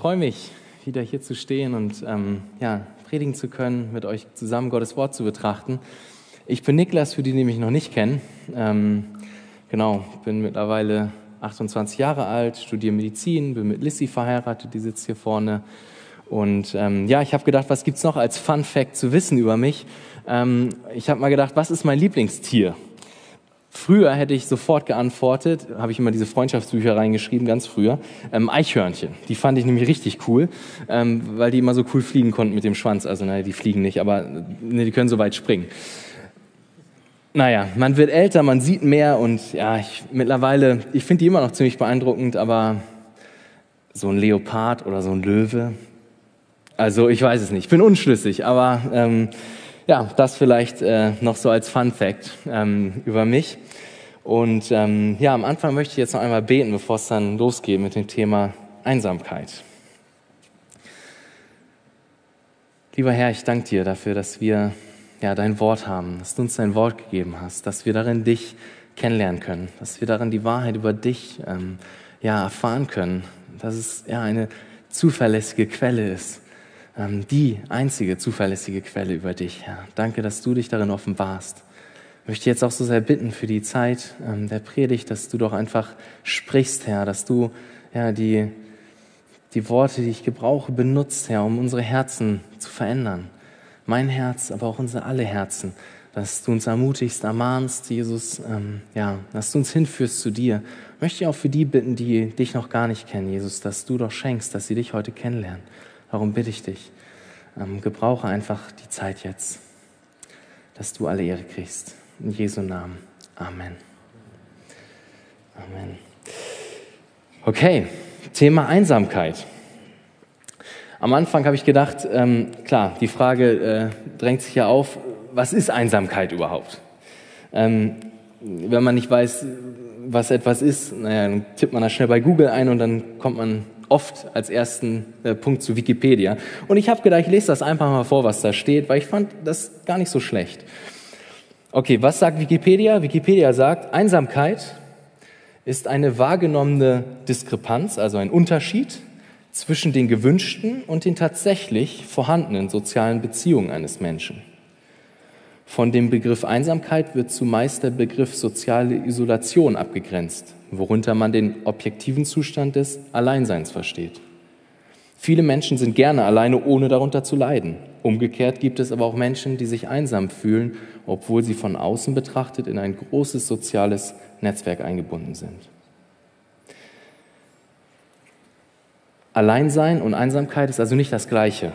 freue mich, wieder hier zu stehen und ähm, ja, predigen zu können, mit euch zusammen Gottes Wort zu betrachten. Ich bin Niklas, für die, die mich noch nicht kennen. Ähm, genau, bin mittlerweile 28 Jahre alt, studiere Medizin, bin mit Lissy verheiratet, die sitzt hier vorne. Und ähm, ja, ich habe gedacht, was gibt's noch als Fun Fact zu wissen über mich? Ähm, ich habe mal gedacht, was ist mein Lieblingstier? Früher hätte ich sofort geantwortet, habe ich immer diese Freundschaftsbücher reingeschrieben, ganz früher, ähm, Eichhörnchen. Die fand ich nämlich richtig cool, ähm, weil die immer so cool fliegen konnten mit dem Schwanz. Also, naja, die fliegen nicht, aber ne, die können so weit springen. Naja, man wird älter, man sieht mehr und ja, ich, mittlerweile, ich finde die immer noch ziemlich beeindruckend, aber so ein Leopard oder so ein Löwe, also ich weiß es nicht, ich bin unschlüssig, aber ähm, ja, das vielleicht äh, noch so als Fun Fact ähm, über mich. Und ähm, ja, am Anfang möchte ich jetzt noch einmal beten, bevor es dann losgeht mit dem Thema Einsamkeit. Lieber Herr, ich danke dir dafür, dass wir ja, dein Wort haben, dass du uns dein Wort gegeben hast, dass wir darin dich kennenlernen können, dass wir darin die Wahrheit über dich ähm, ja, erfahren können, dass es ja eine zuverlässige Quelle ist, die einzige zuverlässige Quelle über dich, Herr. Danke, dass du dich darin offenbarst. Ich möchte jetzt auch so sehr bitten für die Zeit ähm, der Predigt, dass du doch einfach sprichst, Herr, dass du ja, die, die Worte, die ich gebrauche, benutzt, Herr, um unsere Herzen zu verändern. Mein Herz, aber auch unsere alle Herzen, dass du uns ermutigst, ermahnst, Jesus, ähm, ja, dass du uns hinführst zu dir. Ich möchte auch für die bitten, die dich noch gar nicht kennen, Jesus, dass du doch schenkst, dass sie dich heute kennenlernen. Darum bitte ich dich, ähm, gebrauche einfach die Zeit jetzt, dass du alle Ehre kriegst. In Jesu Namen. Amen. Amen. Okay, Thema Einsamkeit. Am Anfang habe ich gedacht, ähm, klar, die Frage äh, drängt sich ja auf, was ist Einsamkeit überhaupt? Ähm, wenn man nicht weiß, was etwas ist, naja, dann tippt man das schnell bei Google ein und dann kommt man oft als ersten äh, Punkt zu Wikipedia. Und ich habe gedacht, ich lese das einfach mal vor, was da steht, weil ich fand das gar nicht so schlecht. Okay, was sagt Wikipedia? Wikipedia sagt, Einsamkeit ist eine wahrgenommene Diskrepanz, also ein Unterschied zwischen den gewünschten und den tatsächlich vorhandenen sozialen Beziehungen eines Menschen. Von dem Begriff Einsamkeit wird zumeist der Begriff soziale Isolation abgegrenzt, worunter man den objektiven Zustand des Alleinseins versteht. Viele Menschen sind gerne alleine, ohne darunter zu leiden. Umgekehrt gibt es aber auch Menschen, die sich einsam fühlen, obwohl sie von außen betrachtet in ein großes soziales Netzwerk eingebunden sind. Alleinsein und Einsamkeit ist also nicht das Gleiche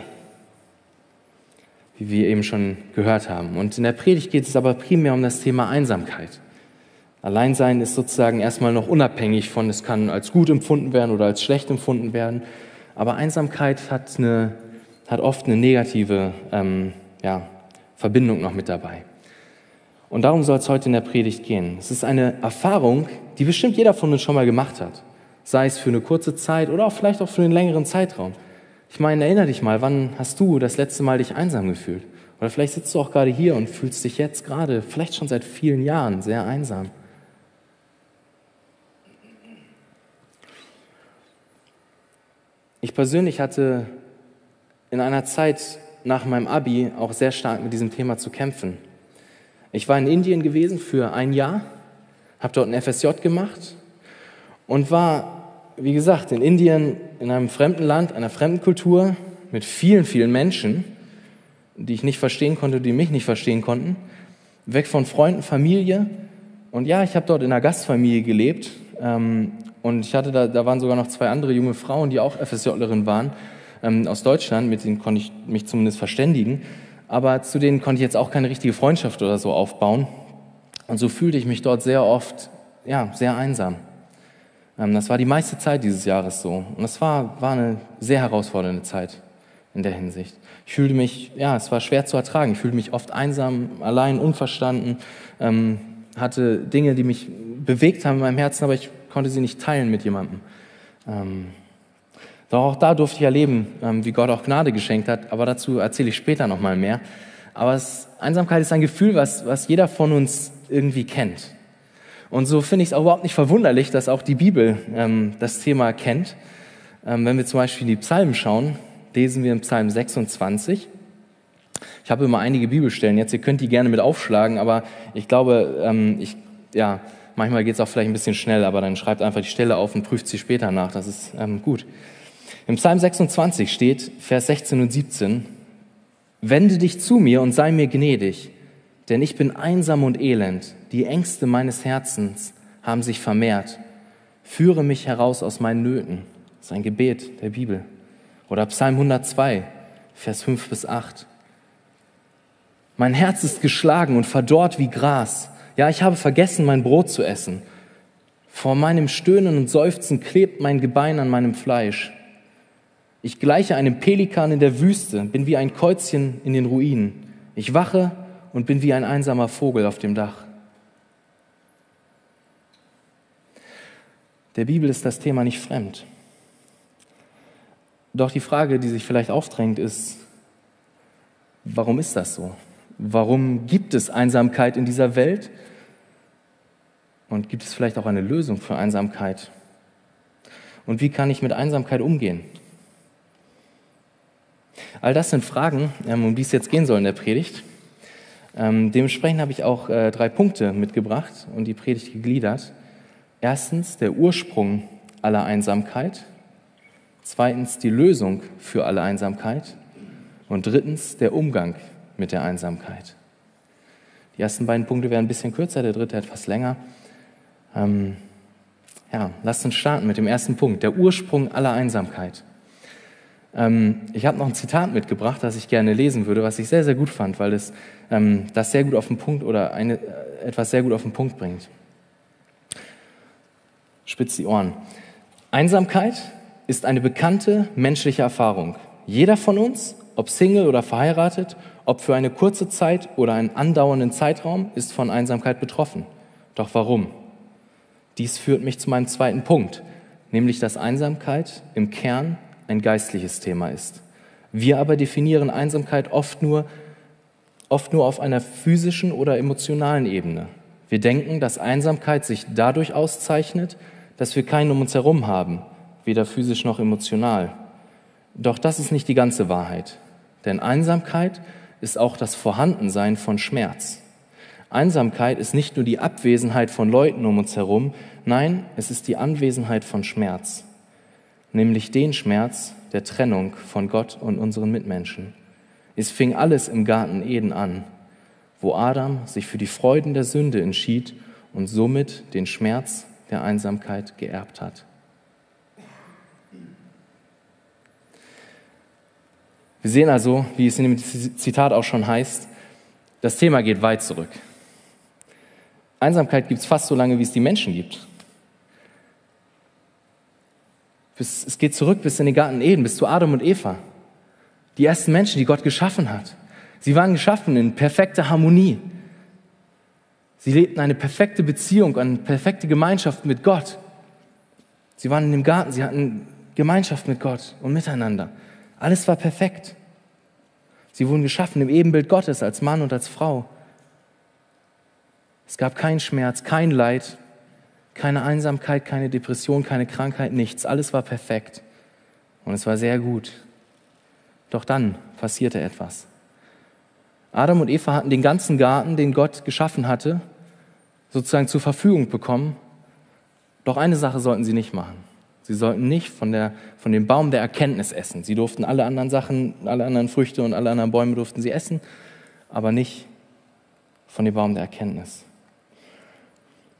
wie wir eben schon gehört haben. Und in der Predigt geht es aber primär um das Thema Einsamkeit. Alleinsein ist sozusagen erstmal noch unabhängig von, es kann als gut empfunden werden oder als schlecht empfunden werden. Aber Einsamkeit hat, eine, hat oft eine negative ähm, ja, Verbindung noch mit dabei. Und darum soll es heute in der Predigt gehen. Es ist eine Erfahrung, die bestimmt jeder von uns schon mal gemacht hat. Sei es für eine kurze Zeit oder auch vielleicht auch für einen längeren Zeitraum. Ich meine, erinnere dich mal, wann hast du das letzte Mal dich einsam gefühlt? Oder vielleicht sitzt du auch gerade hier und fühlst dich jetzt gerade, vielleicht schon seit vielen Jahren, sehr einsam. Ich persönlich hatte in einer Zeit nach meinem Abi auch sehr stark mit diesem Thema zu kämpfen. Ich war in Indien gewesen für ein Jahr, habe dort ein FSJ gemacht und war wie gesagt, in Indien, in einem fremden Land, einer fremden Kultur, mit vielen, vielen Menschen, die ich nicht verstehen konnte, die mich nicht verstehen konnten, weg von Freunden, Familie. Und ja, ich habe dort in einer Gastfamilie gelebt. Ähm, und ich hatte da, da waren sogar noch zwei andere junge Frauen, die auch FSJlerin waren, ähm, aus Deutschland, mit denen konnte ich mich zumindest verständigen. Aber zu denen konnte ich jetzt auch keine richtige Freundschaft oder so aufbauen. Und so fühlte ich mich dort sehr oft, ja, sehr einsam. Ähm, das war die meiste Zeit dieses Jahres so. Und es war, war eine sehr herausfordernde Zeit in der Hinsicht. Ich fühlte mich, ja, es war schwer zu ertragen. Ich fühlte mich oft einsam, allein, unverstanden, ähm, hatte Dinge, die mich bewegt haben in meinem Herzen, aber ich konnte sie nicht teilen mit jemandem. Ähm, doch auch da durfte ich erleben, ähm, wie Gott auch Gnade geschenkt hat, aber dazu erzähle ich später nochmal mehr. Aber es, Einsamkeit ist ein Gefühl, was, was jeder von uns irgendwie kennt. Und so finde ich es auch überhaupt nicht verwunderlich, dass auch die Bibel ähm, das Thema kennt. Ähm, wenn wir zum Beispiel die Psalmen schauen, lesen wir im Psalm 26. Ich habe immer einige Bibelstellen jetzt, ihr könnt die gerne mit aufschlagen, aber ich glaube, ähm, ich, ja, manchmal geht es auch vielleicht ein bisschen schnell, aber dann schreibt einfach die Stelle auf und prüft sie später nach, das ist ähm, gut. Im Psalm 26 steht, Vers 16 und 17, Wende dich zu mir und sei mir gnädig, denn ich bin einsam und elend, die Ängste meines Herzens haben sich vermehrt. Führe mich heraus aus meinen Nöten. Das ist ein Gebet der Bibel. Oder Psalm 102, Vers 5 bis 8. Mein Herz ist geschlagen und verdorrt wie Gras. Ja, ich habe vergessen, mein Brot zu essen. Vor meinem Stöhnen und Seufzen klebt mein Gebein an meinem Fleisch. Ich gleiche einem Pelikan in der Wüste, bin wie ein Käuzchen in den Ruinen. Ich wache und bin wie ein einsamer Vogel auf dem Dach. Der Bibel ist das Thema nicht fremd. Doch die Frage, die sich vielleicht aufdrängt, ist, warum ist das so? Warum gibt es Einsamkeit in dieser Welt? Und gibt es vielleicht auch eine Lösung für Einsamkeit? Und wie kann ich mit Einsamkeit umgehen? All das sind Fragen, ähm, um die es jetzt gehen soll in der Predigt. Ähm, dementsprechend habe ich auch äh, drei Punkte mitgebracht und die Predigt gegliedert. Erstens der Ursprung aller Einsamkeit. Zweitens die Lösung für alle Einsamkeit. Und drittens der Umgang mit der Einsamkeit. Die ersten beiden Punkte werden ein bisschen kürzer, der dritte etwas länger. Ähm, ja, lasst uns starten mit dem ersten Punkt, der Ursprung aller Einsamkeit. Ähm, ich habe noch ein Zitat mitgebracht, das ich gerne lesen würde, was ich sehr, sehr gut fand, weil es ähm, das sehr gut auf den Punkt oder eine, äh, etwas sehr gut auf den Punkt bringt. Spitz die Ohren. Einsamkeit ist eine bekannte menschliche Erfahrung. Jeder von uns, ob Single oder verheiratet, ob für eine kurze Zeit oder einen andauernden Zeitraum, ist von Einsamkeit betroffen. Doch warum? Dies führt mich zu meinem zweiten Punkt, nämlich dass Einsamkeit im Kern ein geistliches Thema ist. Wir aber definieren Einsamkeit oft nur, oft nur auf einer physischen oder emotionalen Ebene. Wir denken, dass Einsamkeit sich dadurch auszeichnet, dass wir keinen um uns herum haben, weder physisch noch emotional. Doch das ist nicht die ganze Wahrheit. Denn Einsamkeit ist auch das Vorhandensein von Schmerz. Einsamkeit ist nicht nur die Abwesenheit von Leuten um uns herum, nein, es ist die Anwesenheit von Schmerz, nämlich den Schmerz der Trennung von Gott und unseren Mitmenschen. Es fing alles im Garten Eden an, wo Adam sich für die Freuden der Sünde entschied und somit den Schmerz der Einsamkeit geerbt hat. Wir sehen also, wie es in dem Zitat auch schon heißt, das Thema geht weit zurück. Einsamkeit gibt es fast so lange, wie es die Menschen gibt. Es geht zurück bis in den Garten Eden, bis zu Adam und Eva. Die ersten Menschen, die Gott geschaffen hat. Sie waren geschaffen in perfekter Harmonie. Sie lebten eine perfekte Beziehung, eine perfekte Gemeinschaft mit Gott. Sie waren in dem Garten, sie hatten Gemeinschaft mit Gott und miteinander. Alles war perfekt. Sie wurden geschaffen im Ebenbild Gottes als Mann und als Frau. Es gab keinen Schmerz, kein Leid, keine Einsamkeit, keine Depression, keine Krankheit, nichts. Alles war perfekt. Und es war sehr gut. Doch dann passierte etwas. Adam und Eva hatten den ganzen Garten, den Gott geschaffen hatte, sozusagen zur Verfügung bekommen. Doch eine Sache sollten sie nicht machen. Sie sollten nicht von, der, von dem Baum der Erkenntnis essen. Sie durften alle anderen Sachen, alle anderen Früchte und alle anderen Bäume durften sie essen, aber nicht von dem Baum der Erkenntnis.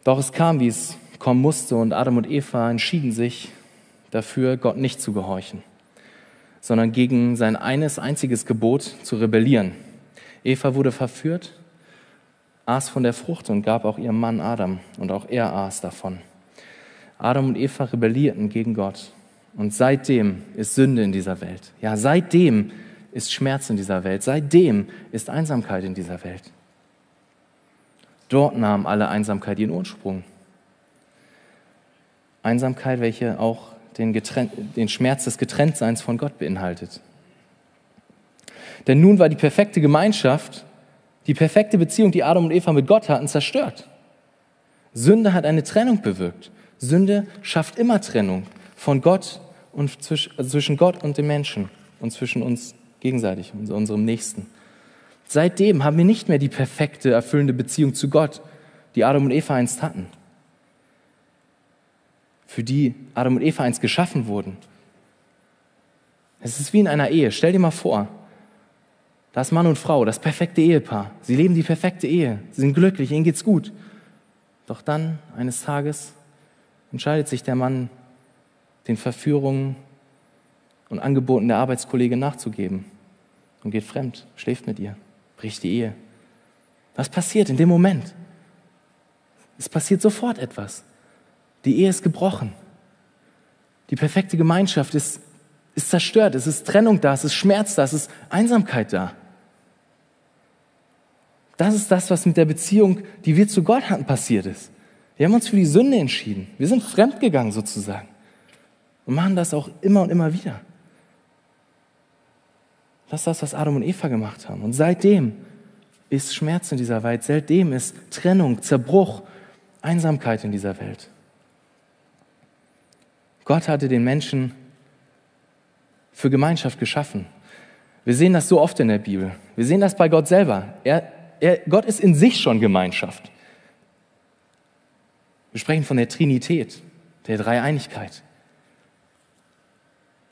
Doch es kam, wie es kommen musste und Adam und Eva entschieden sich dafür, Gott nicht zu gehorchen, sondern gegen sein eines einziges Gebot zu rebellieren. Eva wurde verführt, aß von der Frucht und gab auch ihrem Mann Adam und auch er aß davon. Adam und Eva rebellierten gegen Gott und seitdem ist Sünde in dieser Welt. Ja, seitdem ist Schmerz in dieser Welt. Seitdem ist Einsamkeit in dieser Welt. Dort nahm alle Einsamkeit ihren Ursprung. Einsamkeit, welche auch den, den Schmerz des Getrenntseins von Gott beinhaltet. Denn nun war die perfekte Gemeinschaft, die perfekte Beziehung, die Adam und Eva mit Gott hatten, zerstört. Sünde hat eine Trennung bewirkt. Sünde schafft immer Trennung von Gott und zwischen, also zwischen Gott und dem Menschen und zwischen uns gegenseitig unserem Nächsten. Seitdem haben wir nicht mehr die perfekte, erfüllende Beziehung zu Gott, die Adam und Eva einst hatten, für die Adam und Eva einst geschaffen wurden. Es ist wie in einer Ehe. Stell dir mal vor, da ist Mann und Frau, das perfekte Ehepaar. Sie leben die perfekte Ehe, sie sind glücklich, ihnen geht's gut. Doch dann, eines Tages, entscheidet sich der Mann, den Verführungen und Angeboten der Arbeitskollege nachzugeben und geht fremd, schläft mit ihr bricht die Ehe. Was passiert in dem Moment? Es passiert sofort etwas. Die Ehe ist gebrochen. Die perfekte Gemeinschaft ist, ist zerstört. Es ist Trennung da, es ist Schmerz da, es ist Einsamkeit da. Das ist das, was mit der Beziehung, die wir zu Gott hatten, passiert ist. Wir haben uns für die Sünde entschieden. Wir sind fremdgegangen sozusagen und machen das auch immer und immer wieder. Das ist das, was Adam und Eva gemacht haben. Und seitdem ist Schmerz in dieser Welt, seitdem ist Trennung, Zerbruch, Einsamkeit in dieser Welt. Gott hatte den Menschen für Gemeinschaft geschaffen. Wir sehen das so oft in der Bibel. Wir sehen das bei Gott selber. Er, er, Gott ist in sich schon Gemeinschaft. Wir sprechen von der Trinität, der Dreieinigkeit.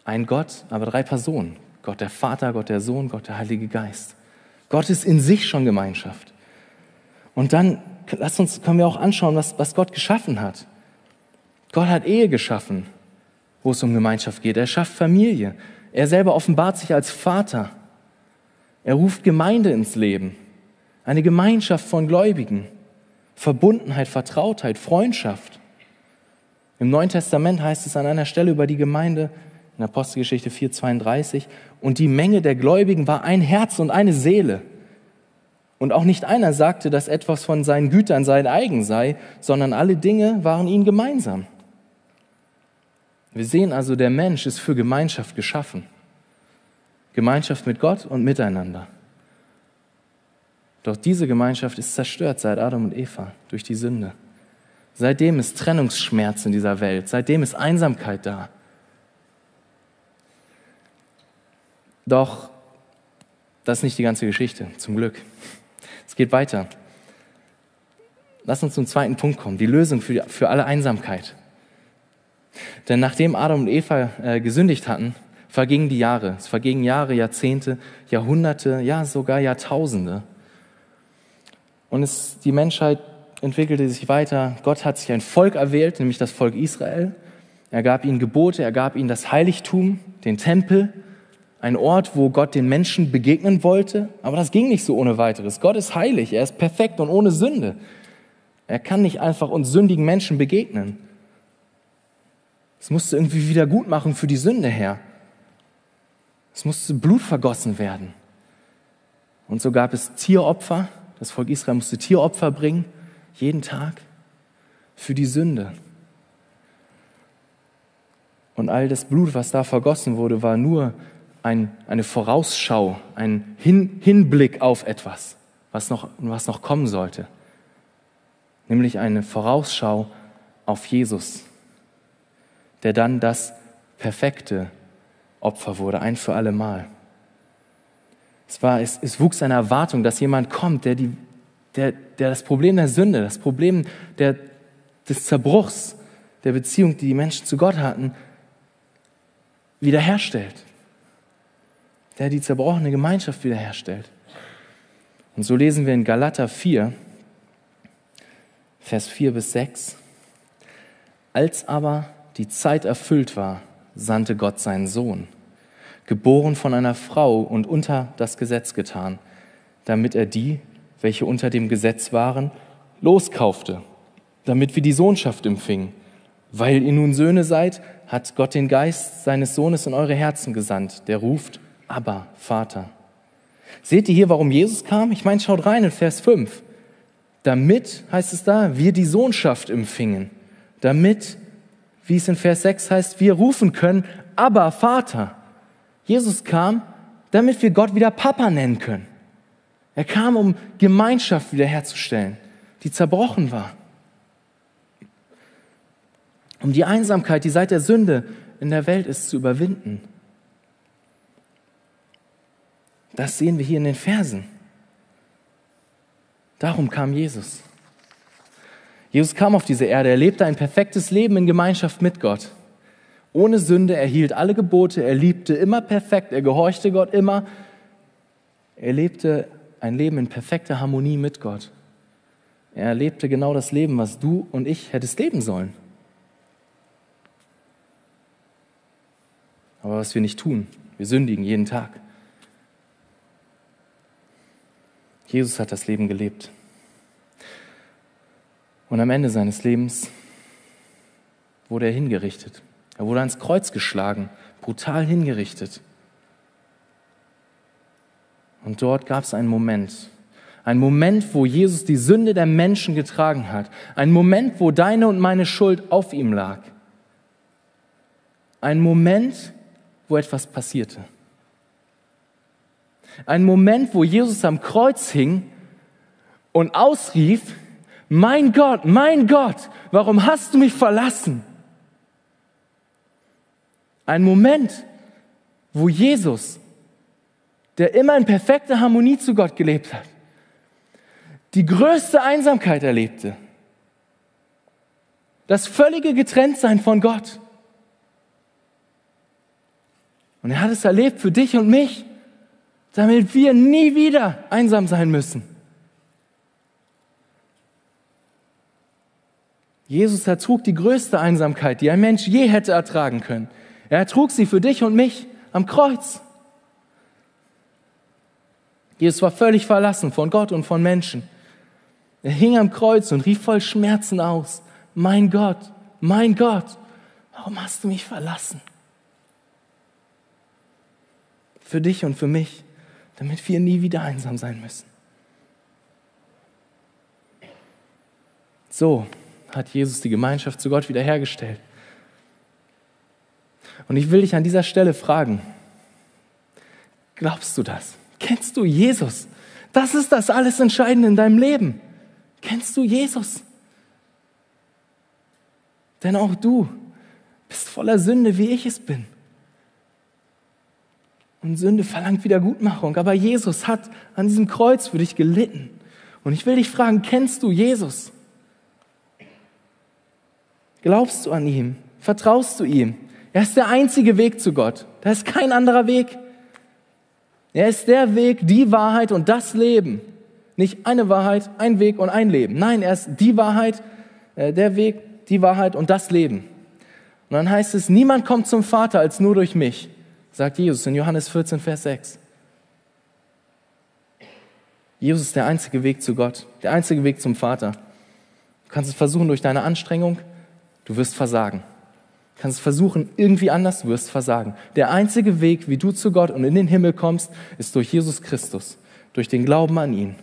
Ein Gott, aber drei Personen. Gott der Vater, Gott der Sohn, Gott der Heilige Geist. Gott ist in sich schon Gemeinschaft. Und dann lass uns, können wir auch anschauen, was, was Gott geschaffen hat. Gott hat Ehe geschaffen, wo es um Gemeinschaft geht. Er schafft Familie. Er selber offenbart sich als Vater. Er ruft Gemeinde ins Leben. Eine Gemeinschaft von Gläubigen. Verbundenheit, Vertrautheit, Freundschaft. Im Neuen Testament heißt es an einer Stelle über die Gemeinde, in Apostelgeschichte 4,32. Und die Menge der Gläubigen war ein Herz und eine Seele. Und auch nicht einer sagte, dass etwas von seinen Gütern sein eigen sei, sondern alle Dinge waren ihnen gemeinsam. Wir sehen also, der Mensch ist für Gemeinschaft geschaffen. Gemeinschaft mit Gott und miteinander. Doch diese Gemeinschaft ist zerstört seit Adam und Eva durch die Sünde. Seitdem ist Trennungsschmerz in dieser Welt, seitdem ist Einsamkeit da. Doch das ist nicht die ganze Geschichte, zum Glück. Es geht weiter. Lass uns zum zweiten Punkt kommen, die Lösung für, für alle Einsamkeit. Denn nachdem Adam und Eva äh, gesündigt hatten, vergingen die Jahre. Es vergingen Jahre, Jahrzehnte, Jahrhunderte, ja sogar Jahrtausende. Und es, die Menschheit entwickelte sich weiter. Gott hat sich ein Volk erwählt, nämlich das Volk Israel. Er gab ihnen Gebote, er gab ihnen das Heiligtum, den Tempel ein Ort, wo Gott den Menschen begegnen wollte, aber das ging nicht so ohne weiteres. Gott ist heilig, er ist perfekt und ohne Sünde. Er kann nicht einfach uns sündigen Menschen begegnen. Es musste irgendwie wieder gut machen für die Sünde her. Es musste Blut vergossen werden. Und so gab es Tieropfer. Das Volk Israel musste Tieropfer bringen, jeden Tag, für die Sünde. Und all das Blut, was da vergossen wurde, war nur ein, eine Vorausschau, ein Hin, Hinblick auf etwas, was noch, was noch kommen sollte. Nämlich eine Vorausschau auf Jesus, der dann das perfekte Opfer wurde, ein für alle Mal. Es, war, es, es wuchs eine Erwartung, dass jemand kommt, der, die, der, der das Problem der Sünde, das Problem der, des Zerbruchs der Beziehung, die die Menschen zu Gott hatten, wiederherstellt der die zerbrochene Gemeinschaft wiederherstellt. Und so lesen wir in Galater 4, Vers 4 bis 6. Als aber die Zeit erfüllt war, sandte Gott seinen Sohn, geboren von einer Frau und unter das Gesetz getan, damit er die, welche unter dem Gesetz waren, loskaufte, damit wir die Sohnschaft empfingen. Weil ihr nun Söhne seid, hat Gott den Geist seines Sohnes in eure Herzen gesandt, der ruft, aber Vater. Seht ihr hier, warum Jesus kam? Ich meine, schaut rein in Vers 5. Damit, heißt es da, wir die Sohnschaft empfingen. Damit, wie es in Vers 6 heißt, wir rufen können, aber Vater. Jesus kam, damit wir Gott wieder Papa nennen können. Er kam, um Gemeinschaft wiederherzustellen, die zerbrochen war. Um die Einsamkeit, die seit der Sünde in der Welt ist zu überwinden. Das sehen wir hier in den Versen. Darum kam Jesus. Jesus kam auf diese Erde, er lebte ein perfektes Leben in Gemeinschaft mit Gott. Ohne Sünde, er hielt alle Gebote, er liebte immer perfekt, er gehorchte Gott immer. Er lebte ein Leben in perfekter Harmonie mit Gott. Er lebte genau das Leben, was du und ich hättest leben sollen. Aber was wir nicht tun, wir sündigen jeden Tag. Jesus hat das Leben gelebt. Und am Ende seines Lebens wurde er hingerichtet. Er wurde ans Kreuz geschlagen, brutal hingerichtet. Und dort gab es einen Moment, ein Moment, wo Jesus die Sünde der Menschen getragen hat. Ein Moment, wo deine und meine Schuld auf ihm lag. Ein Moment, wo etwas passierte. Ein Moment, wo Jesus am Kreuz hing und ausrief, mein Gott, mein Gott, warum hast du mich verlassen? Ein Moment, wo Jesus, der immer in perfekter Harmonie zu Gott gelebt hat, die größte Einsamkeit erlebte. Das völlige Getrenntsein von Gott. Und er hat es erlebt für dich und mich, damit wir nie wieder einsam sein müssen. Jesus ertrug die größte Einsamkeit, die ein Mensch je hätte ertragen können. Er ertrug sie für dich und mich am Kreuz. Jesus war völlig verlassen von Gott und von Menschen. Er hing am Kreuz und rief voll Schmerzen aus, mein Gott, mein Gott, warum hast du mich verlassen? Für dich und für mich, damit wir nie wieder einsam sein müssen. So hat Jesus die Gemeinschaft zu Gott wiederhergestellt. Und ich will dich an dieser Stelle fragen, glaubst du das? Kennst du Jesus? Das ist das alles Entscheidende in deinem Leben. Kennst du Jesus? Denn auch du bist voller Sünde, wie ich es bin. Und Sünde verlangt Wiedergutmachung. Aber Jesus hat an diesem Kreuz für dich gelitten. Und ich will dich fragen, kennst du Jesus? Glaubst du an ihm? Vertraust du ihm? Er ist der einzige Weg zu Gott. Da ist kein anderer Weg. Er ist der Weg, die Wahrheit und das Leben. Nicht eine Wahrheit, ein Weg und ein Leben. Nein, er ist die Wahrheit, äh, der Weg, die Wahrheit und das Leben. Und dann heißt es, niemand kommt zum Vater als nur durch mich, sagt Jesus in Johannes 14, Vers 6. Jesus ist der einzige Weg zu Gott, der einzige Weg zum Vater. Du kannst es versuchen durch deine Anstrengung, du wirst versagen kannst versuchen, irgendwie anders, du wirst versagen. Der einzige Weg, wie du zu Gott und in den Himmel kommst, ist durch Jesus Christus, durch den Glauben an ihn.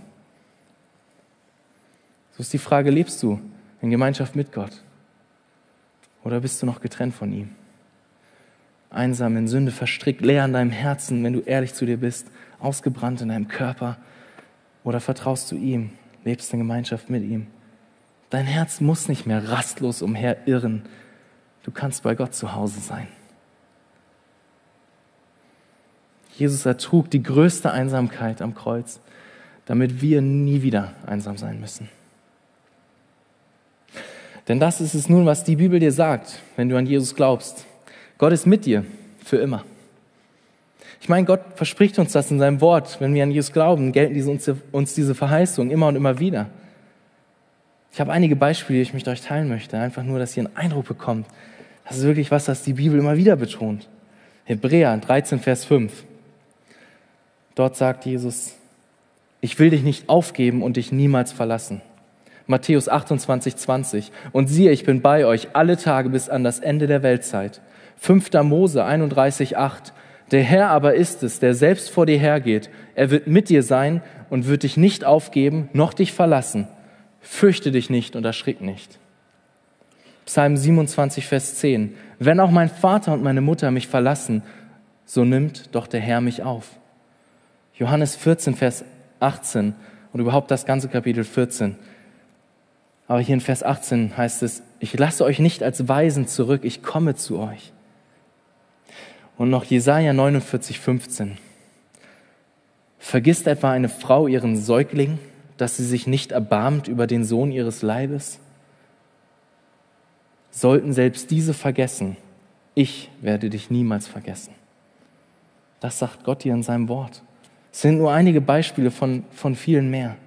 So ist die Frage, lebst du in Gemeinschaft mit Gott? Oder bist du noch getrennt von ihm? Einsam in Sünde verstrickt, leer in deinem Herzen, wenn du ehrlich zu dir bist, ausgebrannt in deinem Körper? Oder vertraust du ihm, lebst in Gemeinschaft mit ihm? Dein Herz muss nicht mehr rastlos umherirren, Du kannst bei Gott zu Hause sein. Jesus ertrug die größte Einsamkeit am Kreuz, damit wir nie wieder einsam sein müssen. Denn das ist es nun, was die Bibel dir sagt, wenn du an Jesus glaubst. Gott ist mit dir für immer. Ich meine, Gott verspricht uns das in seinem Wort. Wenn wir an Jesus glauben, gelten diese, uns, diese Verheißungen immer und immer wieder. Ich habe einige Beispiele, die ich mit euch teilen möchte. Einfach nur, dass ihr einen Eindruck bekommt, das ist wirklich was, das die Bibel immer wieder betont. Hebräer 13, Vers 5. Dort sagt Jesus, ich will dich nicht aufgeben und dich niemals verlassen. Matthäus 28, 20. Und siehe, ich bin bei euch alle Tage bis an das Ende der Weltzeit. 5. Mose 31, 8. Der Herr aber ist es, der selbst vor dir hergeht. Er wird mit dir sein und wird dich nicht aufgeben, noch dich verlassen. Fürchte dich nicht und erschrick nicht. Psalm 27, Vers 10. Wenn auch mein Vater und meine Mutter mich verlassen, so nimmt doch der Herr mich auf. Johannes 14, Vers 18 und überhaupt das ganze Kapitel 14. Aber hier in Vers 18 heißt es, ich lasse euch nicht als Weisen zurück, ich komme zu euch. Und noch Jesaja 49, 15. Vergisst etwa eine Frau ihren Säugling, dass sie sich nicht erbarmt über den Sohn ihres Leibes? Sollten selbst diese vergessen, ich werde dich niemals vergessen. Das sagt Gott dir in seinem Wort. Es sind nur einige Beispiele von, von vielen mehr,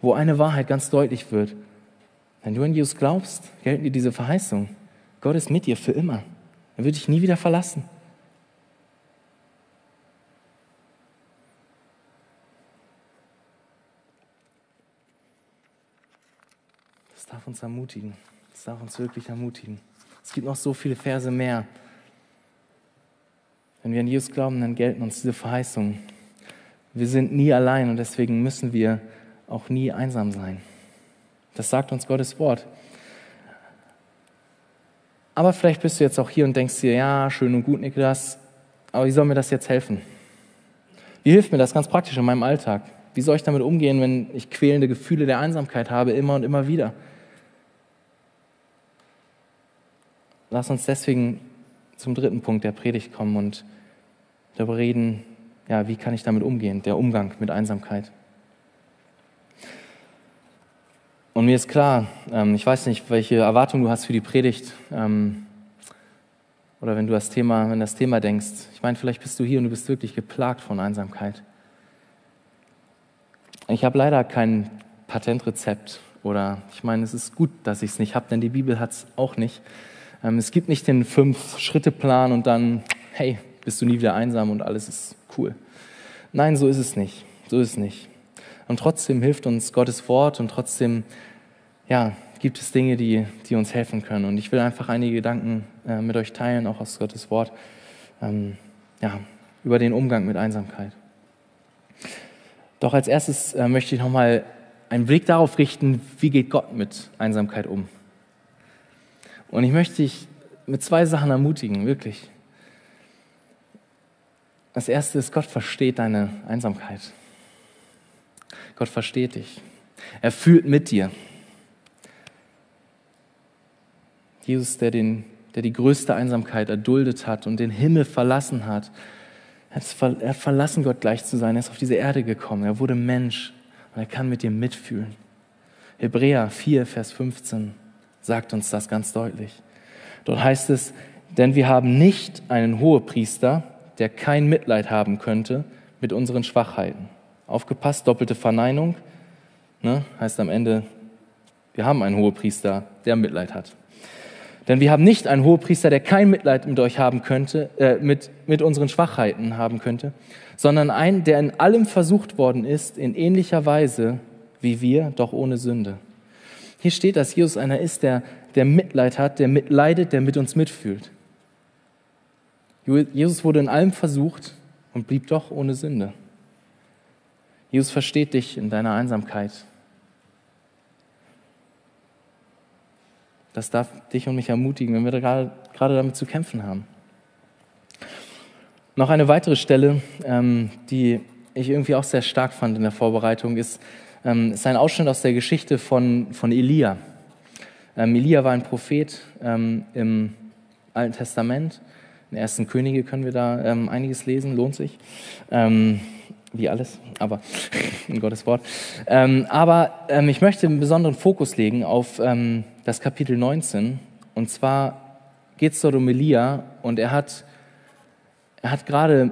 wo eine Wahrheit ganz deutlich wird. Wenn du an Jesus glaubst, gelten dir diese Verheißungen. Gott ist mit dir für immer. Er wird dich nie wieder verlassen. Darf uns ermutigen. Das darf uns wirklich ermutigen. Es gibt noch so viele Verse mehr. Wenn wir an Jesus glauben, dann gelten uns diese Verheißungen. Wir sind nie allein und deswegen müssen wir auch nie einsam sein. Das sagt uns Gottes Wort. Aber vielleicht bist du jetzt auch hier und denkst dir, ja, schön und gut, Niklas, aber wie soll mir das jetzt helfen? Wie hilft mir das ganz praktisch in meinem Alltag? Wie soll ich damit umgehen, wenn ich quälende Gefühle der Einsamkeit habe, immer und immer wieder? Lass uns deswegen zum dritten Punkt der Predigt kommen und darüber reden, ja, wie kann ich damit umgehen, der Umgang mit Einsamkeit. Und mir ist klar, ähm, ich weiß nicht, welche Erwartungen du hast für die Predigt ähm, oder wenn du das Thema, wenn das Thema denkst. Ich meine, vielleicht bist du hier und du bist wirklich geplagt von Einsamkeit. Ich habe leider kein Patentrezept oder ich meine, es ist gut, dass ich es nicht habe, denn die Bibel hat es auch nicht. Ähm, es gibt nicht den Fünf-Schritte-Plan und dann, hey, bist du nie wieder einsam und alles ist cool. Nein, so ist es nicht. So ist es nicht. Und trotzdem hilft uns Gottes Wort und trotzdem, ja, gibt es Dinge, die, die uns helfen können. Und ich will einfach einige Gedanken äh, mit euch teilen, auch aus Gottes Wort, ähm, ja, über den Umgang mit Einsamkeit. Doch als erstes äh, möchte ich nochmal einen Blick darauf richten, wie geht Gott mit Einsamkeit um. Und ich möchte dich mit zwei Sachen ermutigen, wirklich. Das erste ist, Gott versteht deine Einsamkeit. Gott versteht dich. Er fühlt mit dir. Jesus, der, den, der die größte Einsamkeit erduldet hat und den Himmel verlassen hat, er hat verlassen, Gott gleich zu sein. Er ist auf diese Erde gekommen. Er wurde Mensch und er kann mit dir mitfühlen. Hebräer 4, Vers 15 sagt uns das ganz deutlich. Dort heißt es, denn wir haben nicht einen Hohepriester, der kein Mitleid haben könnte mit unseren Schwachheiten. Aufgepasst, doppelte Verneinung, ne, heißt am Ende, wir haben einen Hohepriester, der Mitleid hat. Denn wir haben nicht einen Hohepriester, der kein Mitleid mit euch haben könnte, äh, mit, mit unseren Schwachheiten haben könnte, sondern einen, der in allem versucht worden ist, in ähnlicher Weise wie wir, doch ohne Sünde. Hier steht, dass Jesus einer ist, der, der Mitleid hat, der mitleidet, der mit uns mitfühlt. Jesus wurde in allem versucht und blieb doch ohne Sünde. Jesus versteht dich in deiner Einsamkeit. Das darf dich und mich ermutigen, wenn wir gerade, gerade damit zu kämpfen haben. Noch eine weitere Stelle, ähm, die ich irgendwie auch sehr stark fand in der Vorbereitung, ist ähm, ist ein Ausschnitt aus der Geschichte von, von Elia. Ähm, Elia war ein Prophet ähm, im Alten Testament. In den ersten Könige können wir da ähm, einiges lesen, lohnt sich. Ähm, wie alles, aber in Gottes Wort. Ähm, aber ich möchte einen besonderen Fokus legen auf das Kapitel 19. Und zwar geht es dort um Elia und er hat, er hat gerade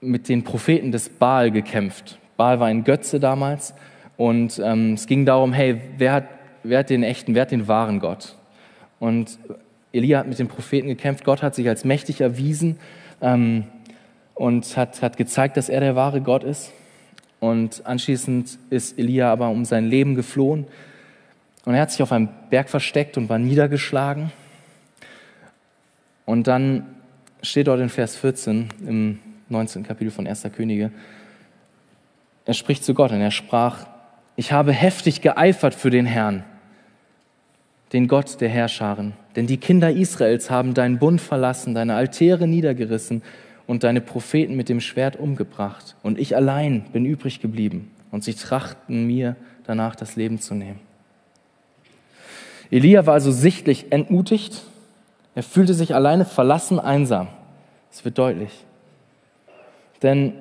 mit den Propheten des Baal gekämpft. Baal war ein Götze damals und ähm, es ging darum, hey, wer hat, wer hat den echten, wer hat den wahren Gott? Und Elia hat mit den Propheten gekämpft, Gott hat sich als mächtig erwiesen ähm, und hat, hat gezeigt, dass er der wahre Gott ist. Und anschließend ist Elia aber um sein Leben geflohen und er hat sich auf einem Berg versteckt und war niedergeschlagen. Und dann steht dort in Vers 14 im 19. Kapitel von 1. Könige, er spricht zu Gott und er sprach, ich habe heftig geeifert für den Herrn, den Gott der Herrscharen. Denn die Kinder Israels haben deinen Bund verlassen, deine Altäre niedergerissen und deine Propheten mit dem Schwert umgebracht. Und ich allein bin übrig geblieben. Und sie trachten mir danach das Leben zu nehmen. Elia war also sichtlich entmutigt. Er fühlte sich alleine verlassen, einsam. Es wird deutlich. Denn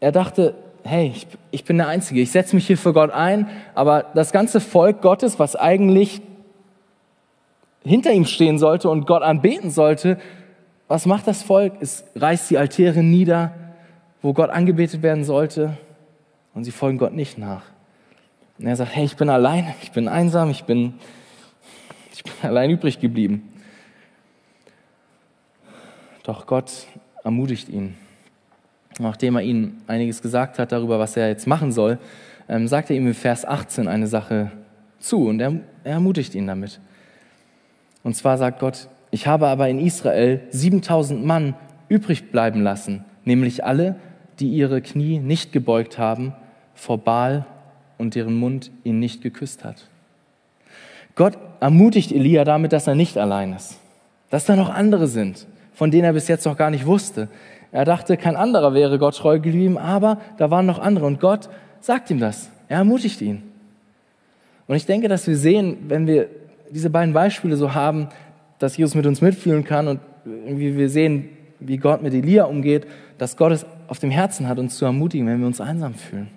er dachte, hey, ich, ich bin der Einzige, ich setze mich hier für Gott ein, aber das ganze Volk Gottes, was eigentlich hinter ihm stehen sollte und Gott anbeten sollte, was macht das Volk? Es reißt die Altäre nieder, wo Gott angebetet werden sollte, und sie folgen Gott nicht nach. Und er sagt, hey, ich bin allein, ich bin einsam, ich bin, ich bin allein übrig geblieben. Doch Gott ermutigt ihn. Nachdem er ihm einiges gesagt hat darüber, was er jetzt machen soll, ähm, sagt er ihm in Vers 18 eine Sache zu und er, er ermutigt ihn damit. Und zwar sagt Gott, ich habe aber in Israel 7000 Mann übrig bleiben lassen, nämlich alle, die ihre Knie nicht gebeugt haben vor Baal und deren Mund ihn nicht geküsst hat. Gott ermutigt Elia damit, dass er nicht allein ist, dass da noch andere sind, von denen er bis jetzt noch gar nicht wusste. Er dachte, kein anderer wäre Gott treu geblieben, aber da waren noch andere und Gott sagt ihm das. Er ermutigt ihn. Und ich denke, dass wir sehen, wenn wir diese beiden Beispiele so haben, dass Jesus mit uns mitfühlen kann und wie wir sehen, wie Gott mit Elia umgeht, dass Gott es auf dem Herzen hat, uns zu ermutigen, wenn wir uns einsam fühlen.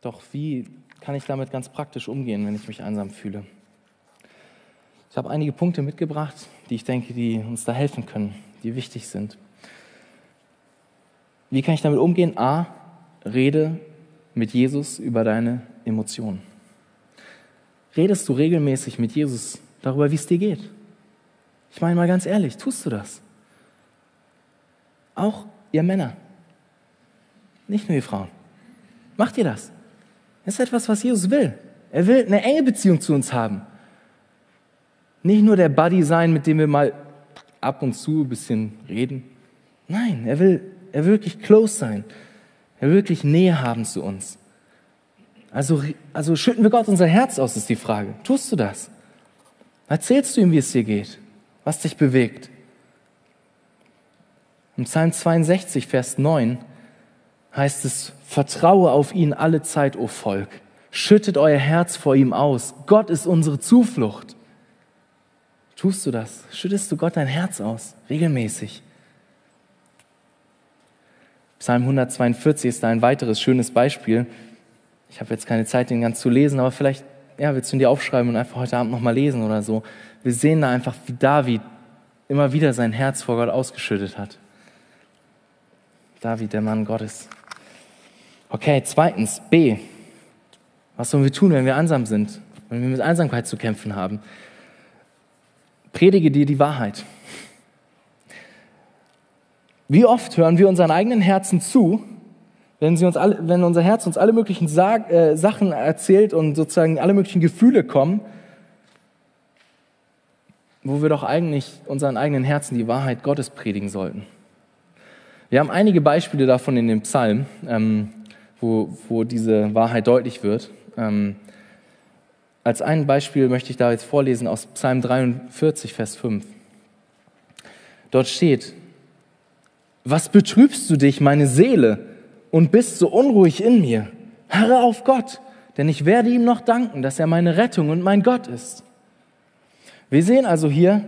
Doch wie kann ich damit ganz praktisch umgehen, wenn ich mich einsam fühle? Ich habe einige Punkte mitgebracht, die ich denke, die uns da helfen können, die wichtig sind. Wie kann ich damit umgehen? A, rede mit Jesus über deine Emotionen. Redest du regelmäßig mit Jesus darüber, wie es dir geht? Ich meine mal ganz ehrlich, tust du das? Auch ihr Männer, nicht nur ihr Frauen. Macht ihr das? Das ist etwas, was Jesus will. Er will eine enge Beziehung zu uns haben. Nicht nur der Buddy sein, mit dem wir mal ab und zu ein bisschen reden. Nein, er will, er will wirklich close sein. Er will wirklich Nähe haben zu uns. Also, also schütten wir Gott unser Herz aus, ist die Frage. Tust du das? Erzählst du ihm, wie es dir geht? Was dich bewegt? Im Psalm 62, Vers 9 heißt es, vertraue auf ihn alle Zeit, o Volk. Schüttet euer Herz vor ihm aus. Gott ist unsere Zuflucht. Tust du das? Schüttest du Gott dein Herz aus? Regelmäßig. Psalm 142 ist da ein weiteres schönes Beispiel. Ich habe jetzt keine Zeit, den ganz zu lesen, aber vielleicht ja, willst du ihn dir aufschreiben und einfach heute Abend nochmal lesen oder so. Wir sehen da einfach, wie David immer wieder sein Herz vor Gott ausgeschüttet hat. David, der Mann Gottes. Okay, zweitens, B. Was sollen wir tun, wenn wir einsam sind, wenn wir mit Einsamkeit zu kämpfen haben? Predige dir die Wahrheit. Wie oft hören wir unseren eigenen Herzen zu, wenn, sie uns alle, wenn unser Herz uns alle möglichen Sag, äh, Sachen erzählt und sozusagen alle möglichen Gefühle kommen, wo wir doch eigentlich unseren eigenen Herzen die Wahrheit Gottes predigen sollten. Wir haben einige Beispiele davon in dem Psalm. Ähm, wo, wo diese Wahrheit deutlich wird. Ähm, als ein Beispiel möchte ich da jetzt vorlesen aus Psalm 43, Vers 5. Dort steht, was betrübst du dich, meine Seele, und bist so unruhig in mir? Harre auf Gott, denn ich werde ihm noch danken, dass er meine Rettung und mein Gott ist. Wir sehen also hier,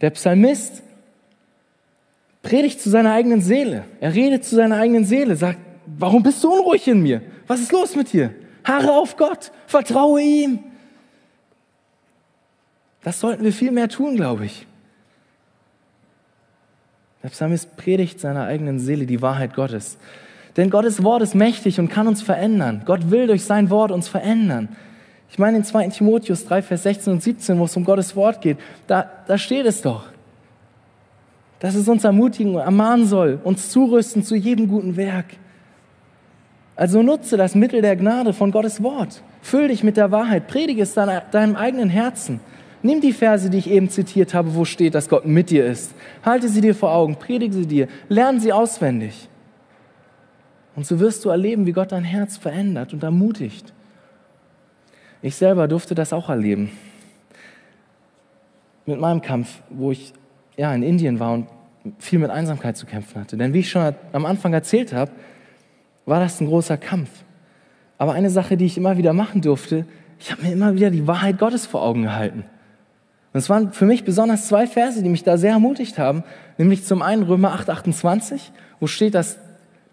der Psalmist predigt zu seiner eigenen Seele. Er redet zu seiner eigenen Seele, sagt, warum bist du unruhig in mir? Was ist los mit dir? Haare auf Gott, vertraue ihm. Das sollten wir viel mehr tun, glaube ich. Der Psalmist predigt seiner eigenen Seele die Wahrheit Gottes. Denn Gottes Wort ist mächtig und kann uns verändern. Gott will durch sein Wort uns verändern. Ich meine in 2 Timotheus 3, Vers 16 und 17, wo es um Gottes Wort geht, da, da steht es doch, dass es uns ermutigen und ermahnen soll, uns zurüsten zu jedem guten Werk. Also nutze das Mittel der Gnade von Gottes Wort. Füll dich mit der Wahrheit, predige es deinem eigenen Herzen. Nimm die Verse, die ich eben zitiert habe, wo steht, dass Gott mit dir ist. Halte sie dir vor Augen, predige sie dir, lerne sie auswendig. Und so wirst du erleben, wie Gott dein Herz verändert und ermutigt. Ich selber durfte das auch erleben. Mit meinem Kampf, wo ich ja, in Indien war und viel mit Einsamkeit zu kämpfen hatte. Denn wie ich schon am Anfang erzählt habe, war das ein großer Kampf. Aber eine Sache, die ich immer wieder machen durfte, ich habe mir immer wieder die Wahrheit Gottes vor Augen gehalten. Und es waren für mich besonders zwei Verse, die mich da sehr ermutigt haben. Nämlich zum einen Römer 8, 28, wo steht, dass,